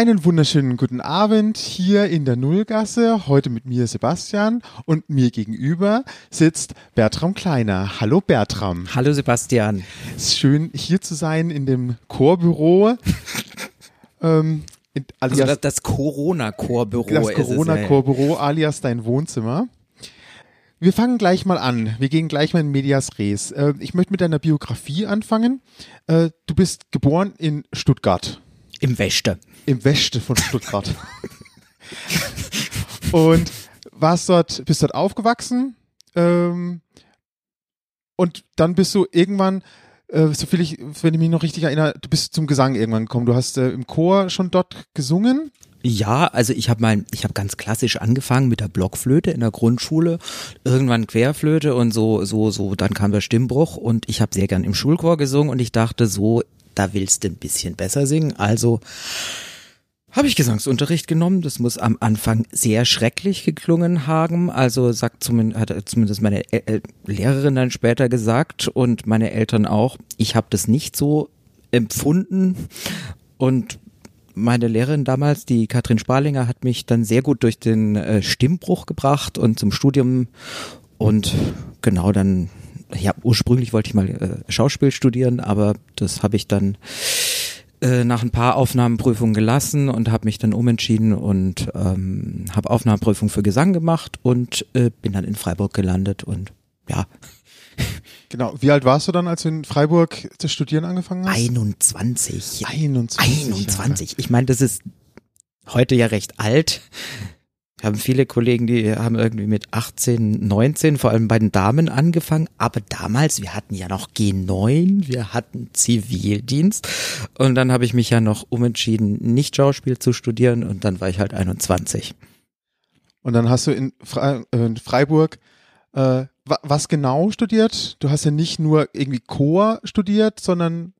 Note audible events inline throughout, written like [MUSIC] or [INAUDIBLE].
Einen wunderschönen guten Abend hier in der Nullgasse. Heute mit mir Sebastian und mir gegenüber sitzt Bertram Kleiner. Hallo Bertram. Hallo Sebastian. Es ist schön hier zu sein in dem Chorbüro. [LAUGHS] ähm, also das, das Corona-Chorbüro. Das Corona-Chorbüro alias dein Wohnzimmer. Wir fangen gleich mal an. Wir gehen gleich mal in Medias Res. Äh, ich möchte mit deiner Biografie anfangen. Äh, du bist geboren in Stuttgart. Im Wechte. Im Wechte von Stuttgart. und warst dort, bist dort aufgewachsen. Ähm, und dann bist du irgendwann, äh, so viel ich, wenn ich mich noch richtig erinnere, du bist zum Gesang irgendwann gekommen. Du hast äh, im Chor schon dort gesungen. Ja, also ich habe mal, ich habe ganz klassisch angefangen mit der Blockflöte in der Grundschule, irgendwann Querflöte und so, so, so. Dann kam der Stimmbruch und ich habe sehr gern im Schulchor gesungen und ich dachte so, da willst du ein bisschen besser singen. Also habe ich Gesangsunterricht genommen. Das muss am Anfang sehr schrecklich geklungen haben. Also sagt zumindest, hat zumindest meine El Lehrerin dann später gesagt und meine Eltern auch. Ich habe das nicht so empfunden und meine Lehrerin damals, die Katrin Sparlinger, hat mich dann sehr gut durch den äh, Stimmbruch gebracht und zum Studium und genau dann ja, ursprünglich wollte ich mal äh, Schauspiel studieren, aber das habe ich dann äh, nach ein paar Aufnahmeprüfungen gelassen und habe mich dann umentschieden und ähm, habe Aufnahmeprüfung für Gesang gemacht und äh, bin dann in Freiburg gelandet und ja. Genau. Wie alt warst du dann, als du in Freiburg zu studieren angefangen hast? 21. 21. 21. Ich meine, das ist heute ja recht alt. Wir haben viele Kollegen, die haben irgendwie mit 18, 19, vor allem bei den Damen angefangen. Aber damals, wir hatten ja noch G9, wir hatten Zivildienst. Und dann habe ich mich ja noch umentschieden, nicht Schauspiel zu studieren. Und dann war ich halt 21. Und dann hast du in, Fre äh, in Freiburg äh, was genau studiert? Du hast ja nicht nur irgendwie Chor studiert, sondern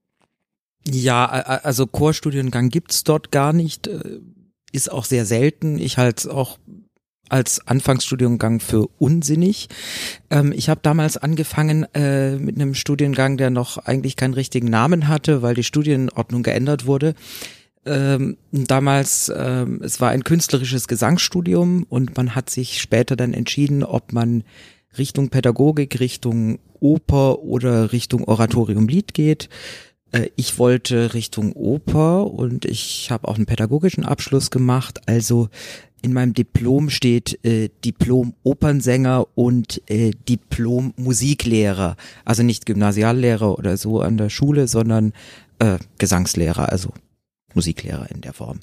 ja, also Chorstudiengang gibt's dort gar nicht. Ist auch sehr selten. Ich halte es auch als Anfangsstudiengang für unsinnig. Ähm, ich habe damals angefangen äh, mit einem Studiengang, der noch eigentlich keinen richtigen Namen hatte, weil die Studienordnung geändert wurde. Ähm, damals, ähm, es war ein künstlerisches Gesangsstudium und man hat sich später dann entschieden, ob man Richtung Pädagogik, Richtung Oper oder Richtung Oratorium Lied geht. Äh, ich wollte Richtung Oper und ich habe auch einen pädagogischen Abschluss gemacht. Also in meinem Diplom steht äh, Diplom Opernsänger und äh, Diplom Musiklehrer. Also nicht Gymnasiallehrer oder so an der Schule, sondern äh, Gesangslehrer, also Musiklehrer in der Form.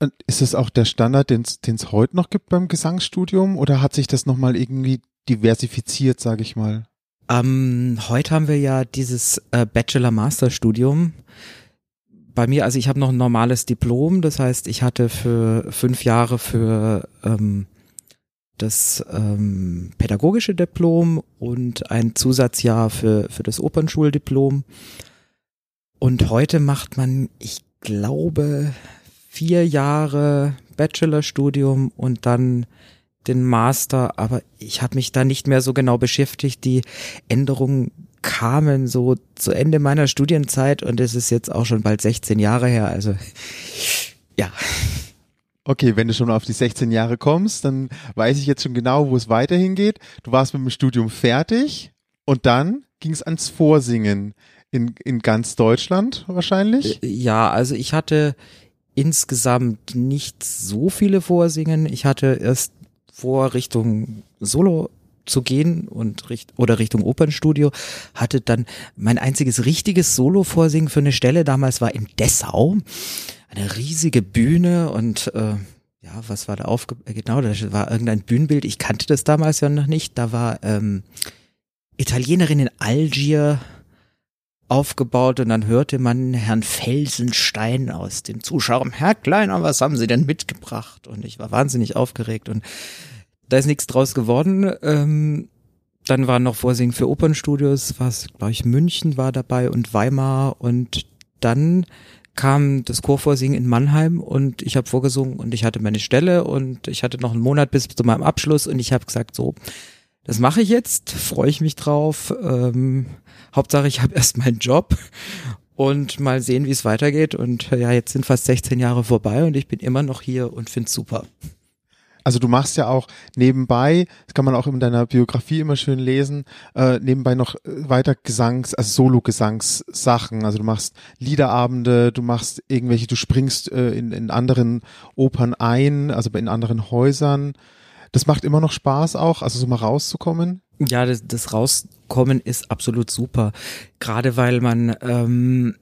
Und ist das auch der Standard, den es heute noch gibt beim Gesangsstudium oder hat sich das nochmal irgendwie diversifiziert, sage ich mal? Ähm, heute haben wir ja dieses äh, Bachelor-Master-Studium. Bei mir, also ich habe noch ein normales Diplom, das heißt, ich hatte für fünf Jahre für ähm, das ähm, pädagogische Diplom und ein Zusatzjahr für, für das Opernschuldiplom. Und heute macht man, ich glaube, vier Jahre Bachelorstudium und dann den Master, aber ich habe mich da nicht mehr so genau beschäftigt. Die Änderungen kamen so zu Ende meiner Studienzeit und es ist jetzt auch schon bald 16 Jahre her. Also ja. Okay, wenn du schon auf die 16 Jahre kommst, dann weiß ich jetzt schon genau, wo es weiterhin geht. Du warst mit dem Studium fertig und dann ging es ans Vorsingen in, in ganz Deutschland wahrscheinlich. Äh, ja, also ich hatte insgesamt nicht so viele Vorsingen. Ich hatte erst vor, Richtung Solo zu gehen und richt oder Richtung Opernstudio, hatte dann mein einziges richtiges Solo-Vorsingen für eine Stelle damals war in Dessau. Eine riesige Bühne und äh, ja, was war da aufge... Genau, da war irgendein Bühnenbild. Ich kannte das damals ja noch nicht. Da war ähm, Italienerin in Algier aufgebaut und dann hörte man Herrn Felsenstein aus den Zuschauern, Herr Kleiner, was haben Sie denn mitgebracht? Und ich war wahnsinnig aufgeregt und da ist nichts draus geworden. Ähm, dann waren noch Vorsingen für Opernstudios, was, glaube ich, München war dabei und Weimar und dann kam das Chorvorsingen in Mannheim und ich habe vorgesungen und ich hatte meine Stelle und ich hatte noch einen Monat bis zu meinem Abschluss und ich habe gesagt, so, das mache ich jetzt, freue ich mich drauf. Ähm, Hauptsache, ich habe [LAUGHS] erst meinen Job. und mal sehen, wie es weitergeht. Und ja, jetzt sind fast 16 Jahre vorbei und ich bin immer noch hier und finde es super. Also du machst ja auch nebenbei, das kann man auch in deiner Biografie immer schön lesen, äh, nebenbei noch äh, weiter Gesangs, also Solo-Gesangssachen. Also du machst Liederabende, du machst irgendwelche, du springst äh, in, in anderen Opern ein, also in anderen Häusern. Das macht immer noch Spaß auch, also so mal rauszukommen. Ja, das, das Rauskommen ist absolut super. Gerade weil man ähm,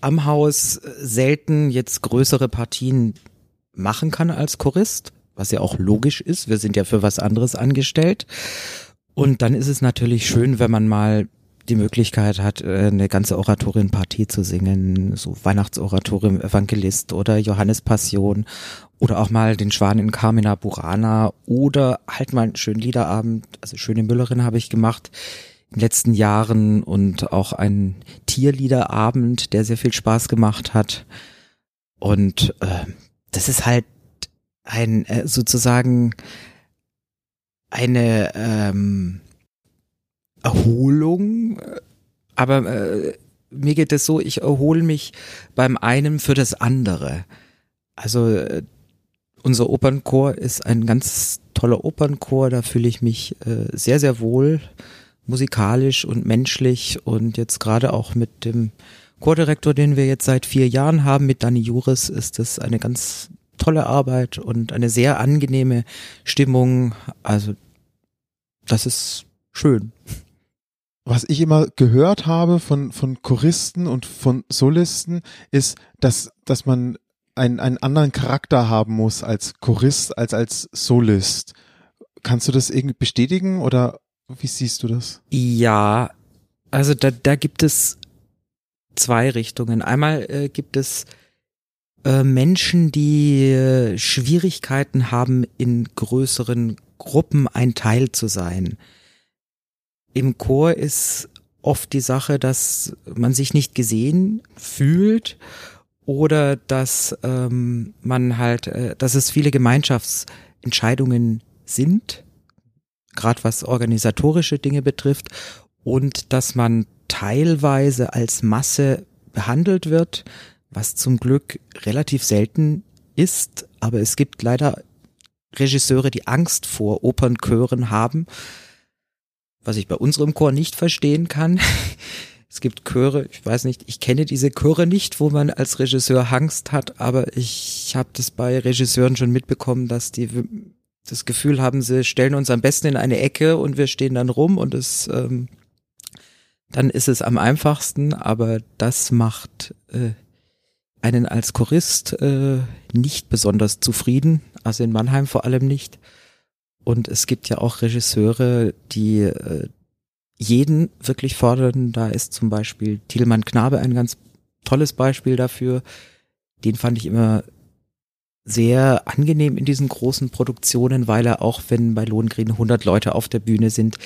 am Haus selten jetzt größere Partien machen kann als Chorist was ja auch logisch ist. Wir sind ja für was anderes angestellt. Und dann ist es natürlich schön, wenn man mal die Möglichkeit hat, äh, eine ganze Oratorienpartie zu singen, so Weihnachtsoratorium Evangelist oder Johannes Passion oder auch mal den Schwan in Carmina Burana oder halt mal einen schönen Liederabend, also schöne Müllerin habe ich gemacht in den letzten Jahren und auch einen Tierliederabend, der sehr viel Spaß gemacht hat. Und äh, das ist halt ein äh, sozusagen eine ähm, Erholung, aber äh, mir geht es so, ich erhole mich beim einen für das andere. Also äh, unser Opernchor ist ein ganz toller Opernchor, da fühle ich mich äh, sehr, sehr wohl musikalisch und menschlich und jetzt gerade auch mit dem Chordirektor, den wir jetzt seit vier Jahren haben, mit Dani Juris, ist das eine ganz tolle Arbeit und eine sehr angenehme Stimmung. Also das ist schön. Was ich immer gehört habe von, von Choristen und von Solisten, ist, dass, dass man einen, einen anderen Charakter haben muss als Chorist, als als Solist. Kannst du das irgendwie bestätigen oder wie siehst du das? Ja, also da, da gibt es zwei Richtungen. Einmal äh, gibt es äh, Menschen, die äh, Schwierigkeiten haben, in größeren Gruppen ein Teil zu sein. Im Chor ist oft die Sache, dass man sich nicht gesehen fühlt oder dass ähm, man halt, äh, dass es viele Gemeinschaftsentscheidungen sind, gerade was organisatorische Dinge betrifft, und dass man teilweise als Masse behandelt wird, was zum Glück relativ selten ist, aber es gibt leider Regisseure, die Angst vor Opernchören haben, was ich bei unserem Chor nicht verstehen kann. [LAUGHS] Es gibt Chöre, ich weiß nicht, ich kenne diese Chöre nicht, wo man als Regisseur Angst hat, aber ich habe das bei Regisseuren schon mitbekommen, dass die das Gefühl haben, sie stellen uns am besten in eine Ecke und wir stehen dann rum und es ähm, dann ist es am einfachsten, aber das macht äh, einen als Chorist äh, nicht besonders zufrieden, also in Mannheim vor allem nicht. Und es gibt ja auch Regisseure, die äh, jeden wirklich fordern. Da ist zum Beispiel Thielmann Knabe ein ganz tolles Beispiel dafür. Den fand ich immer sehr angenehm in diesen großen Produktionen, weil er auch, wenn bei Lohengrin 100 Leute auf der Bühne sind,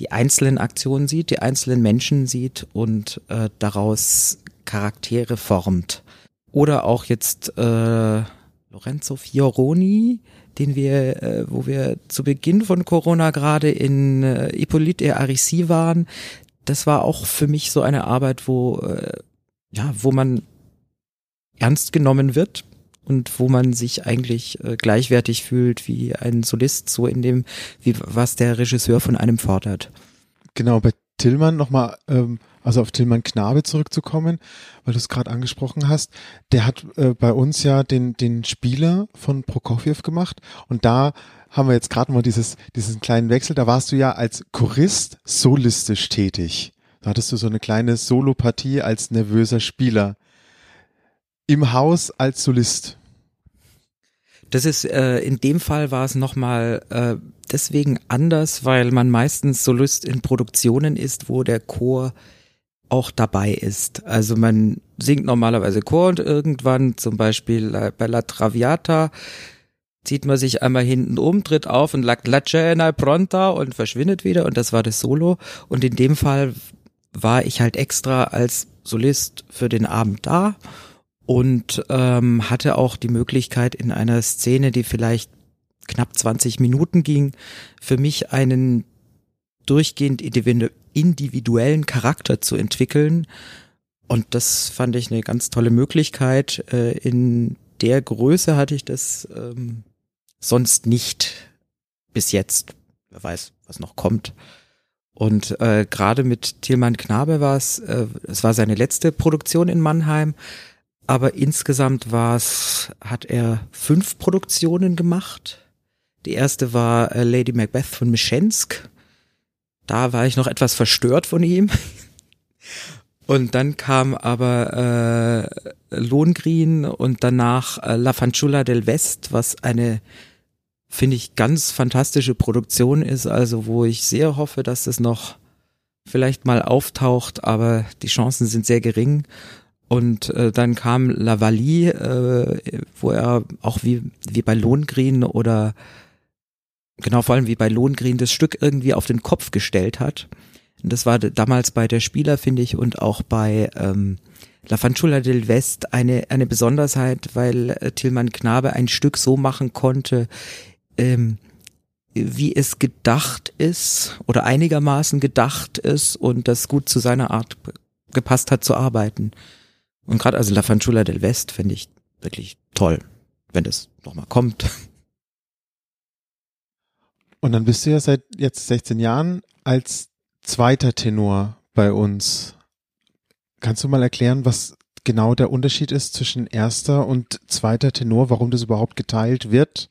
die einzelnen Aktionen sieht, die einzelnen Menschen sieht und äh, daraus Charaktere formt. Oder auch jetzt äh, Lorenzo Fioroni, den wir, äh, wo wir zu Beginn von Corona gerade in äh, Hippolyte Arissi waren. Das war auch für mich so eine Arbeit, wo äh, ja, wo man ernst genommen wird und wo man sich eigentlich äh, gleichwertig fühlt wie ein Solist, so in dem, wie was der Regisseur von einem fordert. Genau, bei Tillmann nochmal, ähm, also auf Tillmann Knabe zurückzukommen, weil du es gerade angesprochen hast, der hat äh, bei uns ja den, den Spieler von Prokofjew gemacht und da haben wir jetzt gerade mal dieses, diesen kleinen Wechsel, da warst du ja als Chorist solistisch tätig. Da hattest du so eine kleine Solopartie als nervöser Spieler. Im Haus als Solist. Das ist äh, in dem Fall war es nochmal äh, deswegen anders, weil man meistens Solist in Produktionen ist, wo der Chor auch dabei ist. Also man singt normalerweise Chor und irgendwann zum Beispiel äh, bei La Traviata zieht man sich einmal hinten um, tritt auf und lag La Cena pronta und verschwindet wieder und das war das Solo. Und in dem Fall war ich halt extra als Solist für den Abend da und ähm, hatte auch die Möglichkeit in einer Szene, die vielleicht knapp 20 Minuten ging, für mich einen durchgehend individuellen Charakter zu entwickeln Und das fand ich eine ganz tolle Möglichkeit. Äh, in der Größe hatte ich das ähm, sonst nicht bis jetzt. Wer weiß, was noch kommt. Und äh, gerade mit Tilman Knabe war es, äh, es war seine letzte Produktion in Mannheim, aber insgesamt war es, hat er fünf Produktionen gemacht. Die erste war äh, Lady Macbeth von Mischensk. Da war ich noch etwas verstört von ihm. [LAUGHS] Und dann kam aber äh, Lohengrin und danach äh, La Fanciulla del West, was eine, finde ich, ganz fantastische Produktion ist, also wo ich sehr hoffe, dass es noch vielleicht mal auftaucht, aber die Chancen sind sehr gering. Und äh, dann kam La Valie, äh, wo er auch wie, wie bei Lohengrin oder genau vor allem wie bei Lohengrin das Stück irgendwie auf den Kopf gestellt hat. Und das war damals bei der Spieler, finde ich, und auch bei ähm, La Fanciulla del West eine, eine Besonderheit, weil äh, Tilman Knabe ein Stück so machen konnte, ähm, wie es gedacht ist oder einigermaßen gedacht ist und das gut zu seiner Art gepasst hat zu arbeiten. Und gerade also La Fanciulla del West finde ich wirklich toll, wenn das nochmal kommt. [LAUGHS] Und dann bist du ja seit jetzt 16 Jahren als zweiter Tenor bei uns. Kannst du mal erklären, was genau der Unterschied ist zwischen erster und zweiter Tenor, warum das überhaupt geteilt wird?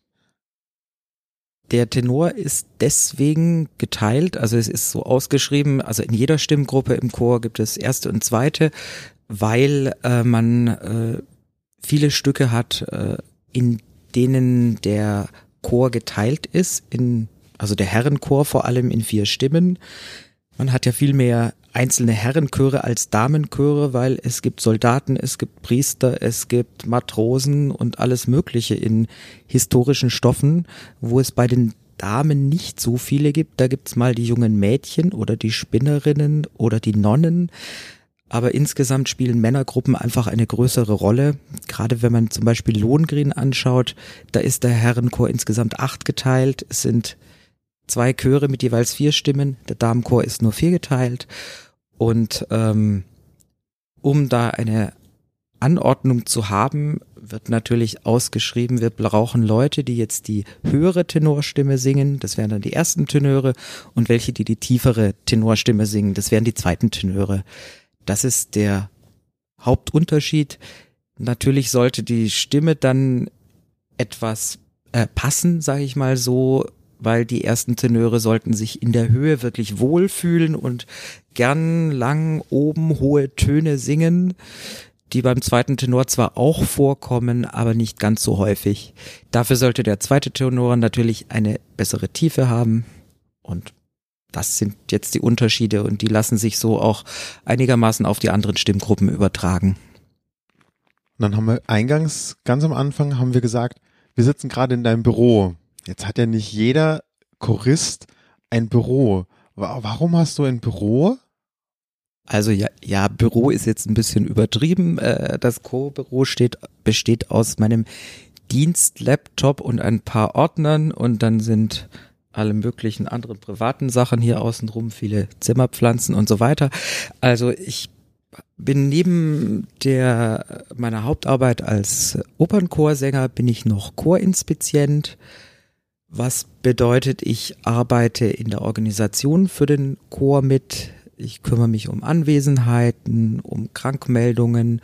Der Tenor ist deswegen geteilt, also es ist so ausgeschrieben, also in jeder Stimmgruppe im Chor gibt es erste und zweite, weil äh, man äh, viele Stücke hat, äh, in denen der Chor geteilt ist, in, also der Herrenchor vor allem in vier Stimmen. Man hat ja viel mehr einzelne Herrenchöre als Damenchöre, weil es gibt Soldaten, es gibt Priester, es gibt Matrosen und alles Mögliche in historischen Stoffen, wo es bei den Damen nicht so viele gibt. Da gibt's mal die jungen Mädchen oder die Spinnerinnen oder die Nonnen. Aber insgesamt spielen Männergruppen einfach eine größere Rolle. Gerade wenn man zum Beispiel Lohengrin anschaut, da ist der Herrenchor insgesamt acht geteilt. Es sind zwei Chöre mit jeweils vier Stimmen. Der Damenchor ist nur vier geteilt. Und ähm, um da eine Anordnung zu haben, wird natürlich ausgeschrieben, wir brauchen Leute, die jetzt die höhere Tenorstimme singen, das wären dann die ersten Tenöre, und welche, die die tiefere Tenorstimme singen, das wären die zweiten Tenöre. Das ist der Hauptunterschied. Natürlich sollte die Stimme dann etwas äh, passen, sage ich mal so, weil die ersten Tenöre sollten sich in der Höhe wirklich wohlfühlen und gern lang oben hohe Töne singen, die beim zweiten Tenor zwar auch vorkommen, aber nicht ganz so häufig. Dafür sollte der zweite Tenor natürlich eine bessere Tiefe haben und das sind jetzt die Unterschiede und die lassen sich so auch einigermaßen auf die anderen Stimmgruppen übertragen. Und dann haben wir eingangs, ganz am Anfang, haben wir gesagt, wir sitzen gerade in deinem Büro. Jetzt hat ja nicht jeder Chorist ein Büro. Warum hast du ein Büro? Also ja, ja, Büro ist jetzt ein bisschen übertrieben. Äh, das Co-Büro steht, besteht aus meinem Dienstlaptop und ein paar Ordnern und dann sind alle möglichen anderen privaten Sachen hier außenrum, viele Zimmerpflanzen und so weiter. Also ich bin neben der meiner Hauptarbeit als Opernchorsänger bin ich noch Chorinspizient was bedeutet, ich arbeite in der Organisation für den Chor mit. Ich kümmere mich um Anwesenheiten, um Krankmeldungen,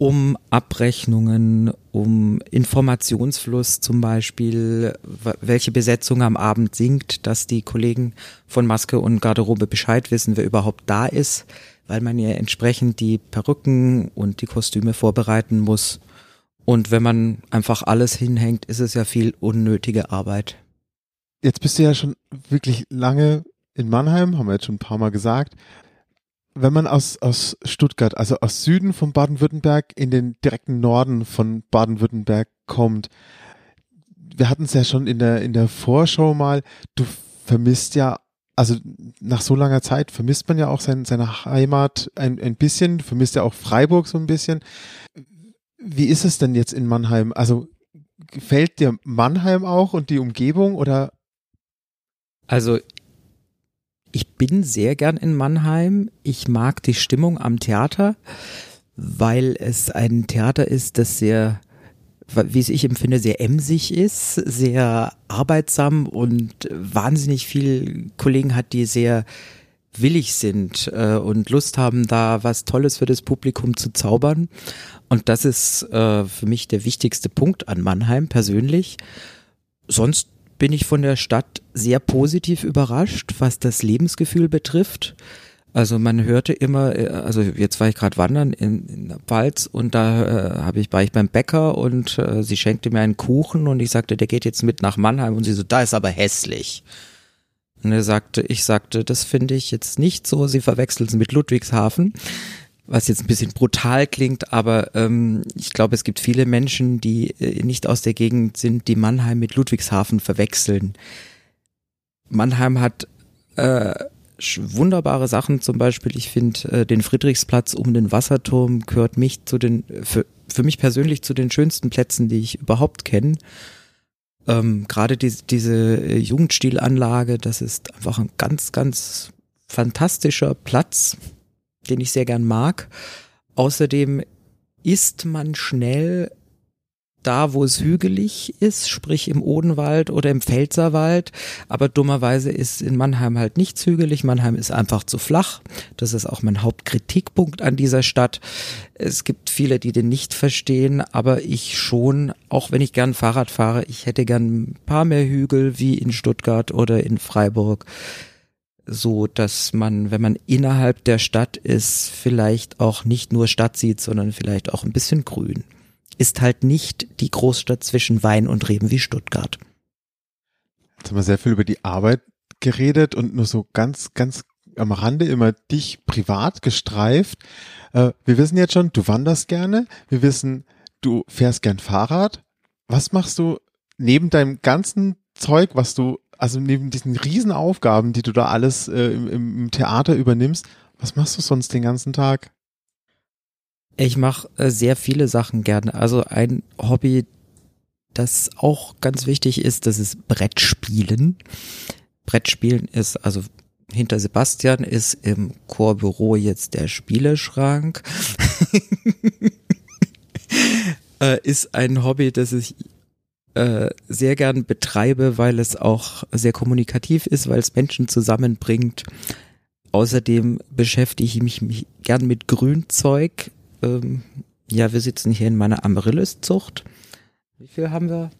um Abrechnungen, um Informationsfluss zum Beispiel, welche Besetzung am Abend singt, dass die Kollegen von Maske und Garderobe Bescheid wissen, wer überhaupt da ist, weil man ja entsprechend die Perücken und die Kostüme vorbereiten muss. Und wenn man einfach alles hinhängt, ist es ja viel unnötige Arbeit. Jetzt bist du ja schon wirklich lange in Mannheim, haben wir jetzt schon ein paar Mal gesagt. Wenn man aus, aus Stuttgart, also aus Süden von Baden-Württemberg in den direkten Norden von Baden-Württemberg kommt, wir hatten es ja schon in der, in der Vorschau mal, du vermisst ja, also nach so langer Zeit vermisst man ja auch sein, seine Heimat ein, ein bisschen, vermisst ja auch Freiburg so ein bisschen. Wie ist es denn jetzt in Mannheim? Also gefällt dir Mannheim auch und die Umgebung oder? Also Ich bin sehr gern in Mannheim. Ich mag die Stimmung am Theater, weil es ein Theater ist, das sehr, wie es ich empfinde, sehr emsig ist, sehr arbeitsam und wahnsinnig viel Kollegen hat, die sehr willig sind äh, und Lust haben, da was Tolles für das Publikum zu zaubern. Und das ist äh, für mich der wichtigste Punkt an Mannheim persönlich. Sonst bin ich von der Stadt sehr positiv überrascht, was das Lebensgefühl betrifft. Also man hörte immer, äh, also jetzt war ich gerade wandern in, in der Pfalz und da äh, habe ich war ich beim Bäcker und äh, sie schenkte mir einen Kuchen und ich sagte, der geht jetzt mit nach Mannheim und sie so, da ist aber hässlich. Und er sagte, ich sagte, das finde ich jetzt nicht so, sie verwechseln es mit Ludwigshafen was jetzt ein bisschen brutal klingt, aber ähm, ich glaube, es gibt viele Menschen, die äh, nicht aus der Gegend sind, die Mannheim mit Ludwigshafen verwechseln. Mannheim hat äh, wunderbare Sachen, zum Beispiel, ich finde äh, den Friedrichsplatz um den Wasserturm gehört mich zu den, für, für mich persönlich zu den schönsten Plätzen, die ich überhaupt kenne. Ähm, Gerade die, diese äh, Jugendstilanlage, das ist einfach ein ganz, ganz fantastischer Platz den ich sehr gern mag. Außerdem ist man schnell da, wo es hügelig ist, sprich im Odenwald oder im Pfälzerwald. Aber dummerweise ist in Mannheim halt nichts hügelig. Mannheim ist einfach zu flach. Das ist auch mein Hauptkritikpunkt an dieser Stadt. Es gibt viele, die den nicht verstehen, aber ich schon, auch wenn ich gern Fahrrad fahre, ich hätte gern ein paar mehr Hügel wie in Stuttgart oder in Freiburg so, dass man, wenn man innerhalb der Stadt ist, vielleicht auch nicht nur Stadt sieht, sondern vielleicht auch ein bisschen grün. Ist halt nicht die Großstadt zwischen Wein und Reben wie Stuttgart. Jetzt haben wir sehr viel über die Arbeit geredet und nur so ganz, ganz am Rande immer dich privat gestreift. Äh, wir wissen jetzt schon, du wanderst gerne. Wir wissen, du fährst gern Fahrrad. Was machst du neben deinem ganzen Zeug, was du also neben diesen Riesenaufgaben, die du da alles äh, im, im, Theater übernimmst, was machst du sonst den ganzen Tag? Ich mache äh, sehr viele Sachen gerne. Also ein Hobby, das auch ganz wichtig ist, das ist Brettspielen. Brettspielen ist also hinter Sebastian ist im Chorbüro jetzt der Spieleschrank. [LAUGHS] äh, ist ein Hobby, das ich äh, sehr gern betreibe, weil es auch sehr kommunikativ ist, weil es Menschen zusammenbringt. Außerdem beschäftige ich mich, mich gern mit Grünzeug. Ähm, ja, wir sitzen hier in meiner Amaryllis-Zucht. Wie viel haben wir?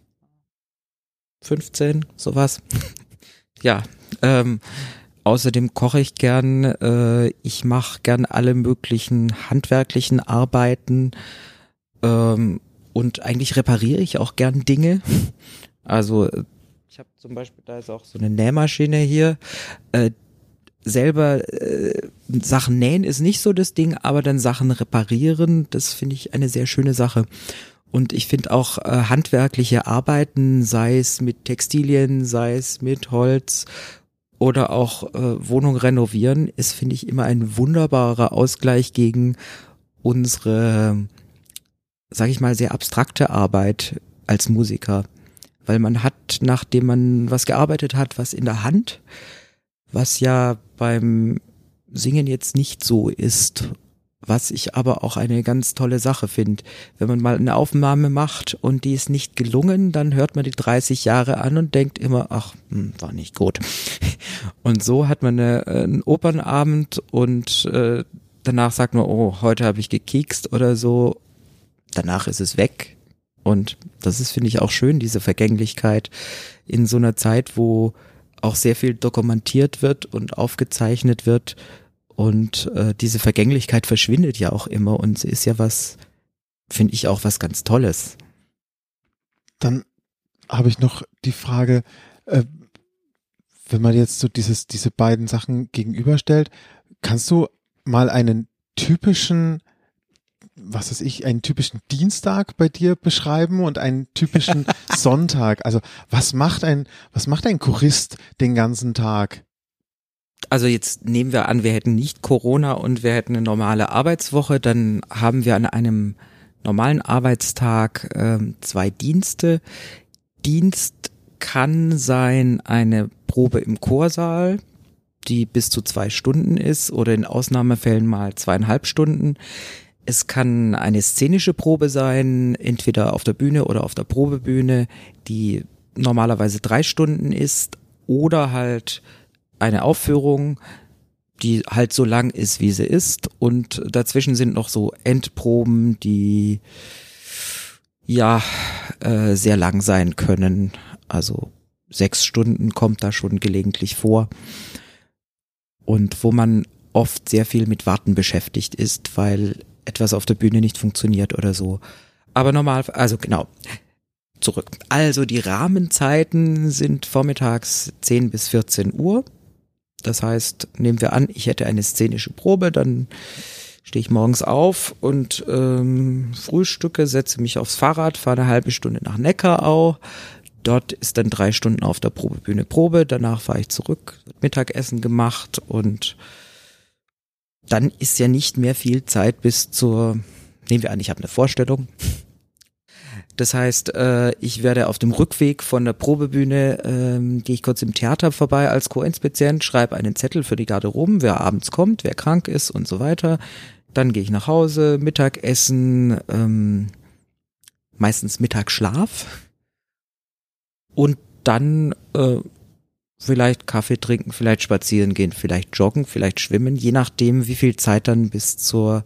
15, sowas. [LAUGHS] ja, ähm, außerdem koche ich gern. Äh, ich mache gern alle möglichen handwerklichen Arbeiten. Ähm, und eigentlich repariere ich auch gern Dinge. Also ich habe zum Beispiel, da ist auch so eine Nähmaschine hier. Äh, selber äh, Sachen nähen ist nicht so das Ding, aber dann Sachen reparieren, das finde ich eine sehr schöne Sache. Und ich finde auch äh, handwerkliche Arbeiten, sei es mit Textilien, sei es mit Holz oder auch äh, Wohnung renovieren, ist, finde ich, immer ein wunderbarer Ausgleich gegen unsere sage ich mal, sehr abstrakte Arbeit als Musiker, weil man hat, nachdem man was gearbeitet hat, was in der Hand, was ja beim Singen jetzt nicht so ist, was ich aber auch eine ganz tolle Sache finde. Wenn man mal eine Aufnahme macht und die ist nicht gelungen, dann hört man die 30 Jahre an und denkt immer, ach, hm, war nicht gut. [LAUGHS] Und so hat man eine, einen Opernabend und äh, danach sagt man, oh, heute habe ich gekekst oder so danach ist es weg. Und das ist, finde ich, auch schön, diese Vergänglichkeit in so einer Zeit, wo auch sehr viel dokumentiert wird und aufgezeichnet wird. Und äh, diese Vergänglichkeit verschwindet ja auch immer und sie ist ja was, finde ich, auch was ganz Tolles. Dann habe ich noch die Frage, äh, wenn man jetzt so dieses, diese beiden Sachen gegenüberstellt, kannst du mal einen typischen was weiß ich, einen typischen Dienstag bei dir beschreiben und einen typischen [LAUGHS] Sonntag? Also was macht ein, was macht ein Chorist den ganzen Tag? Also jetzt nehmen wir an, wir hätten nicht Corona und wir hätten eine normale Arbeitswoche, dann haben wir an einem normalen Arbeitstag äh, zwei Dienste. Dienst kann sein eine Probe im Chorsaal, die bis zu zwei Stunden ist oder in Ausnahmefällen mal zweieinhalb Stunden. Es kann eine szenische Probe sein, entweder auf der Bühne oder auf der Probebühne, die normalerweise drei Stunden ist oder halt eine Aufführung, die halt so lang ist, wie sie ist. Und dazwischen sind noch so Endproben, die ja äh, sehr lang sein können. Also sechs Stunden kommt da schon gelegentlich vor. Und wo man oft sehr viel mit Warten beschäftigt ist, weil etwas auf der Bühne nicht funktioniert oder so. Aber normal, also genau. Zurück. Also die Rahmenzeiten sind vormittags 10 bis 14 Uhr. Das heißt, nehmen wir an, ich hätte eine szenische Probe, dann stehe ich morgens auf und ähm, frühstücke, setze mich aufs Fahrrad, fahre eine halbe Stunde nach Neckarau. Dort ist dann drei Stunden auf der Probebühne Probe. Danach fahre ich zurück, Mittagessen gemacht und dann ist ja nicht mehr viel Zeit bis zur, nehmen wir an, ich habe eine Vorstellung, das heißt, äh, ich werde auf dem Rückweg von der Probebühne, ähm, gehe ich kurz im Theater vorbei als Co-Inspizient, schreibe einen Zettel für die Garderoben, wer abends kommt, wer krank ist und so weiter. Dann gehe ich nach Hause, Mittagessen, ähm, meistens Mittagsschlaf und dann äh, vielleicht Kaffee trinken, vielleicht spazieren gehen, vielleicht joggen, vielleicht schwimmen, je nachdem, wie viel Zeit dann bis zur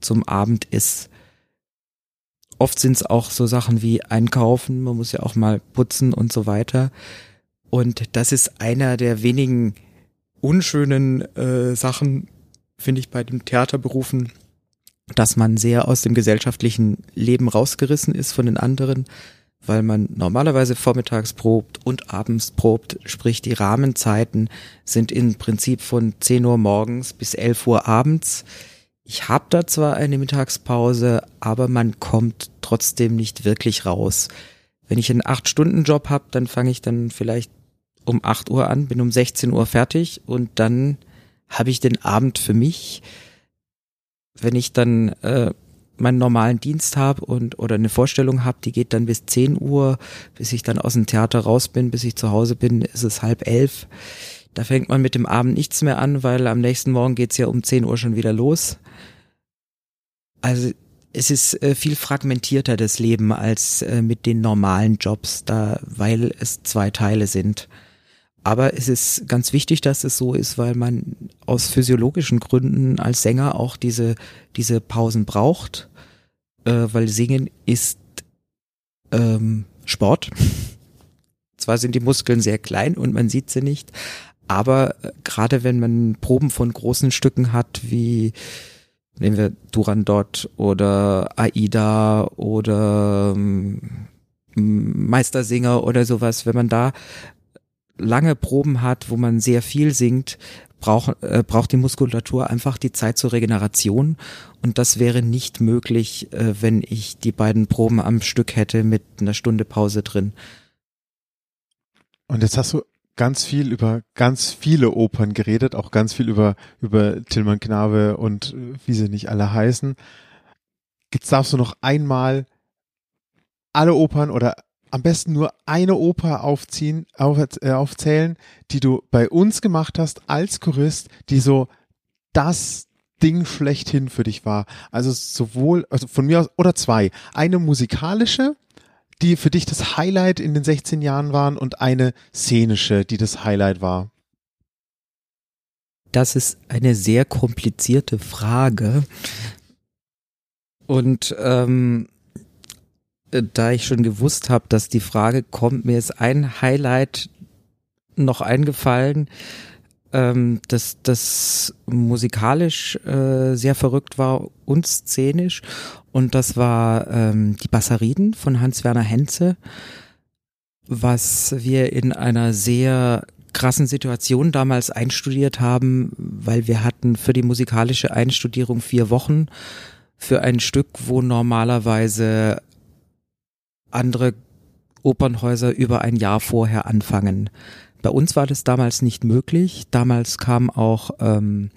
zum Abend ist. Oft sind es auch so Sachen wie Einkaufen, man muss ja auch mal putzen und so weiter. Und das ist einer der wenigen unschönen äh, Sachen, finde ich, bei den Theaterberufen, dass man sehr aus dem gesellschaftlichen Leben rausgerissen ist von den anderen, weil man normalerweise vormittags probt und abends probt, sprich die Rahmenzeiten sind im Prinzip von 10 Uhr morgens bis 11 Uhr abends. Ich habe da zwar eine Mittagspause, aber man kommt trotzdem nicht wirklich raus. Wenn ich einen 8-Stunden-Job habe, dann fange ich dann vielleicht um 8 Uhr an, bin um 16 Uhr fertig und dann habe ich den Abend für mich. Wenn ich dann äh, meinen normalen Dienst habe und oder eine Vorstellung habe, die geht dann bis 10 Uhr, bis ich dann aus dem Theater raus bin, bis ich zu Hause bin, ist es halb elf. Da fängt man mit dem Abend nichts mehr an, weil am nächsten Morgen geht's ja um 10 Uhr schon wieder los. Also es ist äh, viel fragmentierter das Leben als äh, mit den normalen Jobs, da weil es zwei Teile sind. Aber es ist ganz wichtig, dass es so ist, weil man aus physiologischen Gründen als Sänger auch diese diese Pausen braucht, äh, weil Singen ist ähm, Sport. [LAUGHS] Zwar sind die Muskeln sehr klein und man sieht sie nicht, aber äh, gerade wenn man Proben von großen Stücken hat, wie nehmen wir Durandot oder Aida oder ähm, Meistersinger oder sowas, wenn man da lange Proben hat, wo man sehr viel singt, braucht, äh, braucht die Muskulatur einfach die Zeit zur Regeneration. Und das wäre nicht möglich, äh, wenn ich die beiden Proben am Stück hätte mit einer Stunde Pause drin. Und jetzt hast du ganz viel über ganz viele Opern geredet, auch ganz viel über, über Tilman Knabe und äh, wie sie nicht alle heißen. Jetzt darfst du noch einmal alle Opern oder am besten nur eine Oper aufziehen, auf, äh, aufzählen, die du bei uns gemacht hast als Chorist, die so das Ding schlechthin für dich war. Also sowohl, also von mir aus, oder zwei. Eine musikalische, die für dich das Highlight in den 16 Jahren waren und eine szenische, die das Highlight war? Das ist eine sehr komplizierte Frage. Und ähm, da ich schon gewusst habe, dass die Frage kommt, mir ist ein Highlight noch eingefallen, ähm, dass das musikalisch äh, sehr verrückt war und szenisch. Und das war ähm, die Bassariden von Hans-Werner Henze, was wir in einer sehr krassen Situation damals einstudiert haben, weil wir hatten für die musikalische Einstudierung vier Wochen für ein Stück, wo normalerweise andere Opernhäuser über ein Jahr vorher anfangen. Bei uns war das damals nicht möglich. Damals kam auch ähm,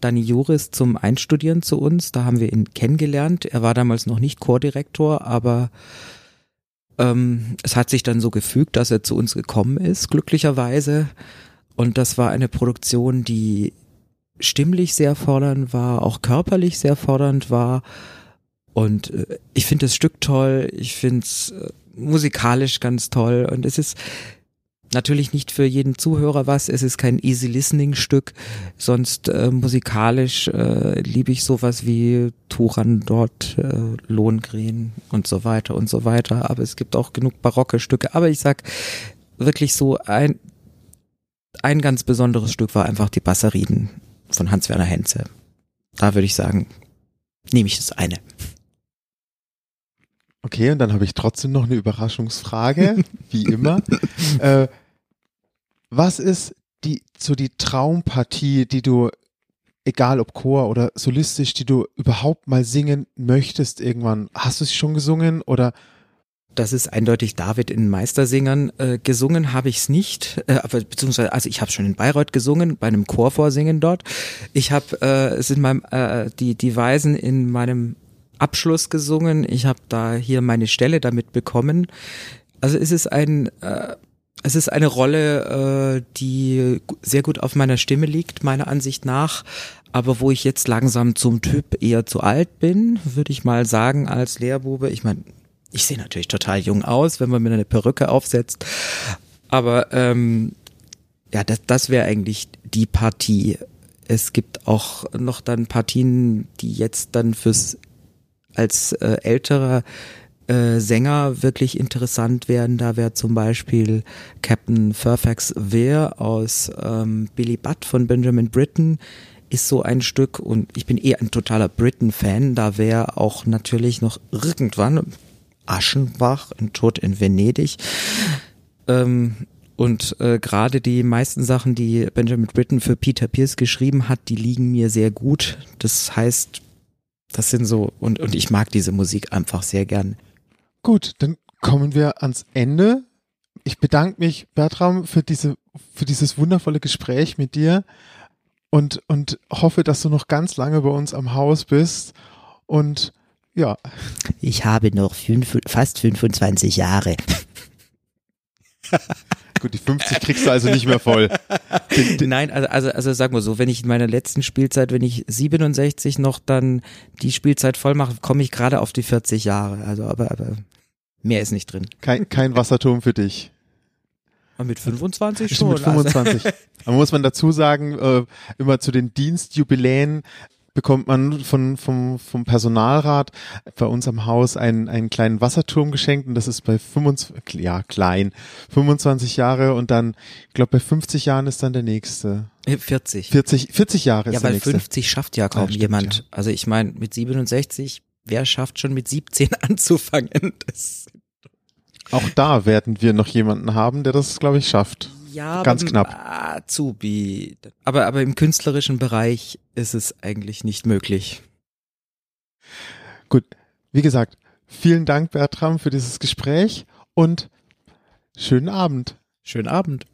Dani Juris zum Einstudieren zu uns. Da haben wir ihn kennengelernt. Er war damals noch nicht Chordirektor, aber ähm, es hat sich dann so gefügt, dass er zu uns gekommen ist, glücklicherweise. Und das war eine Produktion, die stimmlich sehr fordernd war, auch körperlich sehr fordernd war. Und äh, ich finde das Stück toll, ich finde es äh, musikalisch ganz toll und es ist natürlich nicht für jeden Zuhörer was, es ist kein easy listening Stück, sonst äh, musikalisch äh, liebe ich sowas wie Turan dort, äh, Lohengrin und so weiter und so weiter, aber es gibt auch genug barocke Stücke, aber ich sag wirklich so ein ein ganz besonderes Stück war einfach die Bassariden von Hans-Werner Henze. Da würde ich sagen, nehme ich das eine. Okay, und dann habe ich trotzdem noch eine Überraschungsfrage, [LAUGHS] wie immer. Äh, was ist die so die Traumpartie, die du, egal ob Chor oder solistisch, die du überhaupt mal singen möchtest irgendwann? Hast du sie schon gesungen oder das ist eindeutig David in Meistersingern. Äh, gesungen habe ich es nicht, äh, aber beziehungsweise also ich habe schon in Bayreuth gesungen, bei einem Chorvorsingen dort. Ich habe äh, es in meinem äh, die die Weisen in meinem Abschluss gesungen. Ich habe da hier meine Stelle damit bekommen. Also es ist ein äh, es ist eine Rolle, äh, die sehr gut auf meiner Stimme liegt, meiner Ansicht nach, aber wo ich jetzt langsam zum Typ eher zu alt bin, würde ich mal sagen, als Lehrbube. Ich meine, ich sehe natürlich total jung aus, wenn man mir eine Perücke aufsetzt. Aber ähm, ja, das, das wäre eigentlich die Partie. Es gibt auch noch dann Partien, die jetzt dann fürs als äh, älterer äh, Sänger wirklich interessant werden. Da wäre zum Beispiel Captain Fairfax Weir aus ähm, Billy Butt von Benjamin Britten ist so ein Stück und ich bin eher ein totaler Britten-Fan. Da wäre auch natürlich noch irgendwann, Aschenbach, ein Tod in Venedig. Ähm, und äh, gerade die meisten Sachen, die Benjamin Britten für Peter Pierce geschrieben hat, die liegen mir sehr gut. Das heißt, das sind so, und, und ich mag diese Musik einfach sehr gern. Gut, dann kommen wir ans Ende. Ich bedanke mich, Bertram, für diese, für dieses wundervolle Gespräch mit dir und, und hoffe, dass du noch ganz lange bei uns am Haus bist und ja. Ich habe noch fünf, fast 25 Jahre. [LAUGHS] Gut, die 50 kriegst du also nicht mehr voll. [LAUGHS] Den, den Nein, also, also, also sag mal so, wenn ich in meiner letzten Spielzeit, wenn ich 67 noch dann die Spielzeit voll mache, komme ich gerade auf die 40 Jahre. Also, aber, aber mehr ist nicht drin. Kein, kein Wasserturm für dich. Mit 25 schon. Mit 25. Also. [LAUGHS] Aber muss man dazu sagen, äh, immer zu den Dienstjubiläen bekommt man von, vom, vom Personalrat bei uns am Haus einen, einen kleinen Wasserturm geschenkt und das ist bei 25, ja, klein, 25 Jahre und dann, ich glaube, bei 50 Jahren ist dann der nächste. 40. 40, 40 Jahre ist ja, der weil nächste. 50 schafft ja kaum ja, stimmt, jemand. Ja. Also ich meine, mit 67, wer schafft schon mit 17 [LAUGHS] anzufangen? Das auch da werden wir noch jemanden haben, der das, glaube ich, schafft. Ja, ganz knapp. Azubi. Aber, aber im künstlerischen Bereich ist es eigentlich nicht möglich. Gut. Wie gesagt, vielen Dank, Bertram, für dieses Gespräch und schönen Abend. Schönen Abend.